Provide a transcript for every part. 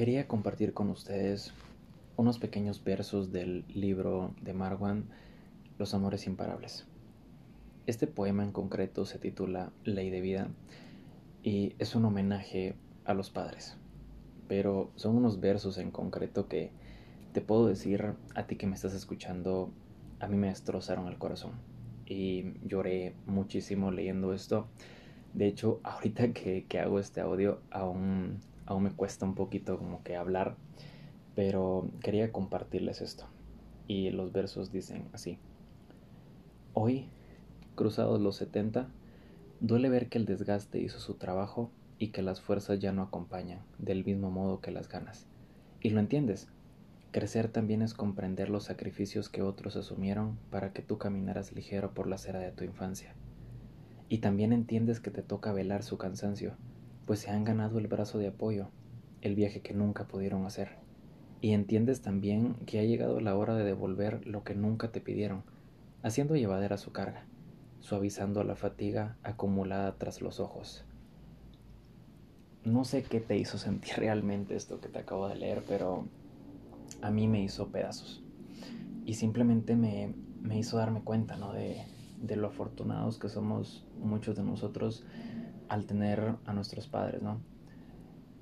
quería compartir con ustedes unos pequeños versos del libro de Marwan, Los Amores Imparables. Este poema en concreto se titula Ley de Vida y es un homenaje a los padres, pero son unos versos en concreto que te puedo decir a ti que me estás escuchando, a mí me destrozaron el corazón y lloré muchísimo leyendo esto. De hecho, ahorita que, hago este audio aún aún me cuesta un poquito como que hablar, pero quería compartirles esto. Y los versos dicen así. Hoy, cruzados los 70, duele ver que el desgaste hizo su trabajo y que las fuerzas ya no acompañan, del mismo modo que las ganas. Y lo entiendes. Crecer también es comprender los sacrificios que otros asumieron para que tú caminaras ligero por la acera de tu infancia. Y también entiendes que te toca velar su cansancio, pues se han ganado el brazo de apoyo, el viaje que nunca pudieron hacer. Y entiendes también que ha llegado la hora de devolver lo que nunca te pidieron, haciendo llevadera su carga, suavizando la fatiga acumulada tras los ojos. No sé qué te hizo sentir realmente esto que te acabo de leer, pero a mí me hizo pedazos. Y simplemente me, me hizo darme cuenta, ¿no? De, de lo afortunados que somos muchos de nosotros al tener a nuestros padres, ¿no?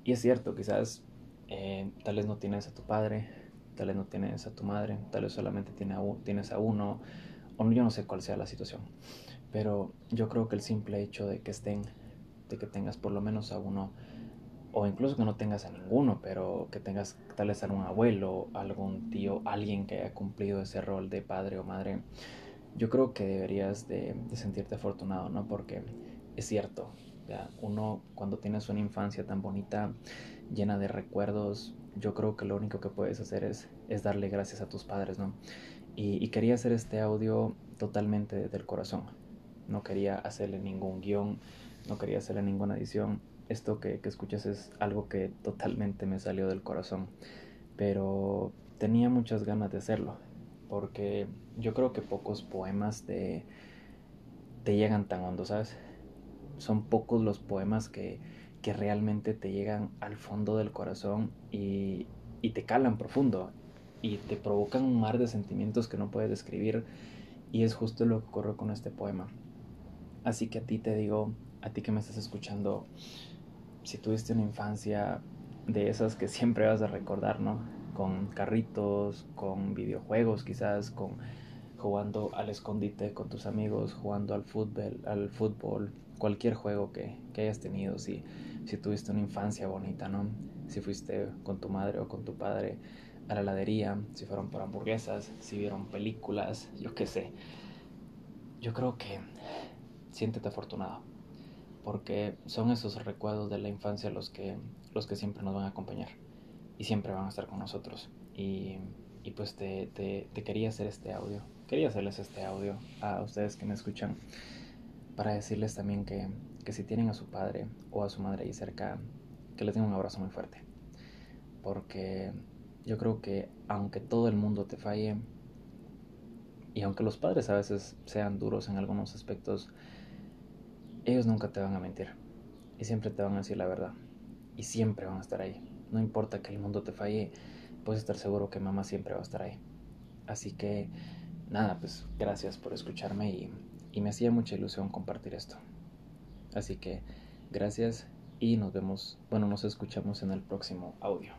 Y es cierto, quizás eh, tal vez no tienes a tu padre, tal vez no tienes a tu madre, tal vez solamente tienes a uno, o yo no sé cuál sea la situación. Pero yo creo que el simple hecho de que estén, de que tengas por lo menos a uno, o incluso que no tengas a ninguno, pero que tengas tal vez a un abuelo, algún tío, alguien que haya cumplido ese rol de padre o madre, yo creo que deberías de, de sentirte afortunado, ¿no? Porque es cierto, uno cuando tienes una infancia tan bonita, llena de recuerdos, yo creo que lo único que puedes hacer es, es darle gracias a tus padres, ¿no? Y, quería hacer este audio totalmente del corazón. No quería hacerle ningún guion, no quería hacerle ninguna edición. Esto que, que escuchas es algo que totalmente me salió del corazón. Pero tenía muchas ganas de hacerlo. Porque yo creo que pocos poemas te, te llegan tan hondo, ¿sabes? Son pocos los poemas que, que realmente te llegan al fondo del corazón y, y te calan profundo y te provocan un mar de sentimientos que no puedes describir y es justo lo que ocurre con este poema. Así que a ti te digo, a ti que me estás escuchando, si tuviste una infancia de esas que siempre vas a recordar, ¿no? Con carritos, con videojuegos quizás, con jugando al escondite con tus amigos, jugando al fútbol, al fútbol, cualquier juego que, hayas tenido, si, si tuviste una infancia bonita, ¿no? Si fuiste con tu madre o con tu padre a la heladería, si fueron por hamburguesas, si vieron películas, yo qué sé. Yo creo que siéntete afortunado, porque son esos recuerdos de la infancia los que, los que siempre nos van a acompañar y siempre van a estar con nosotros. Y, y pues te, te quería hacer este audio, quería hacerles este audio a ustedes que me escuchan para decirles también que, que si tienen a su padre o a su madre ahí cerca, que les den un abrazo muy fuerte. Porque yo creo que aunque todo el mundo te falle, y aunque los padres a veces sean duros en algunos aspectos, ellos nunca te van a mentir. Y siempre te van a decir la verdad. Y siempre van a estar ahí. No importa que el mundo te falle, puedes estar seguro que mamá siempre va a estar ahí. Así que, nada, pues gracias por escucharme y y me hacía mucha ilusión compartir esto. Así que gracias y nos vemos, bueno, nos escuchamos en el próximo audio.